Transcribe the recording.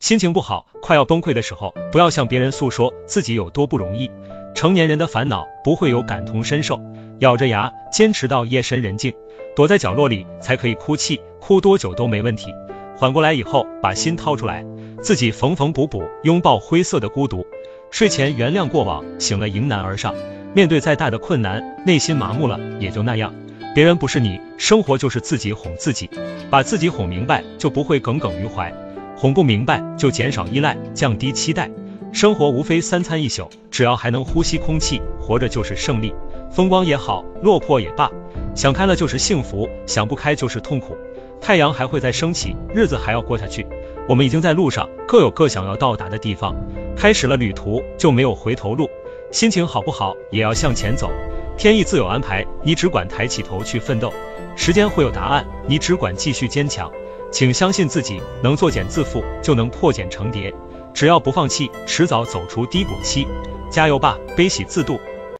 心情不好，快要崩溃的时候，不要向别人诉说自己有多不容易。成年人的烦恼不会有感同身受，咬着牙坚持到夜深人静，躲在角落里才可以哭泣，哭多久都没问题。缓过来以后，把心掏出来，自己缝缝补补，拥抱灰色的孤独。睡前原谅过往，醒了迎难而上。面对再大的困难，内心麻木了也就那样。别人不是你，生活就是自己哄自己，把自己哄明白，就不会耿耿于怀；哄不明白，就减少依赖，降低期待。生活无非三餐一宿，只要还能呼吸空气，活着就是胜利。风光也好，落魄也罢，想开了就是幸福，想不开就是痛苦。太阳还会再升起，日子还要过下去。我们已经在路上，各有各想要到达的地方。开始了旅途，就没有回头路。心情好不好，也要向前走。天意自有安排，你只管抬起头去奋斗。时间会有答案，你只管继续坚强。请相信自己，能作茧自缚，就能破茧成蝶。只要不放弃，迟早走出低谷期。加油吧，悲喜自渡。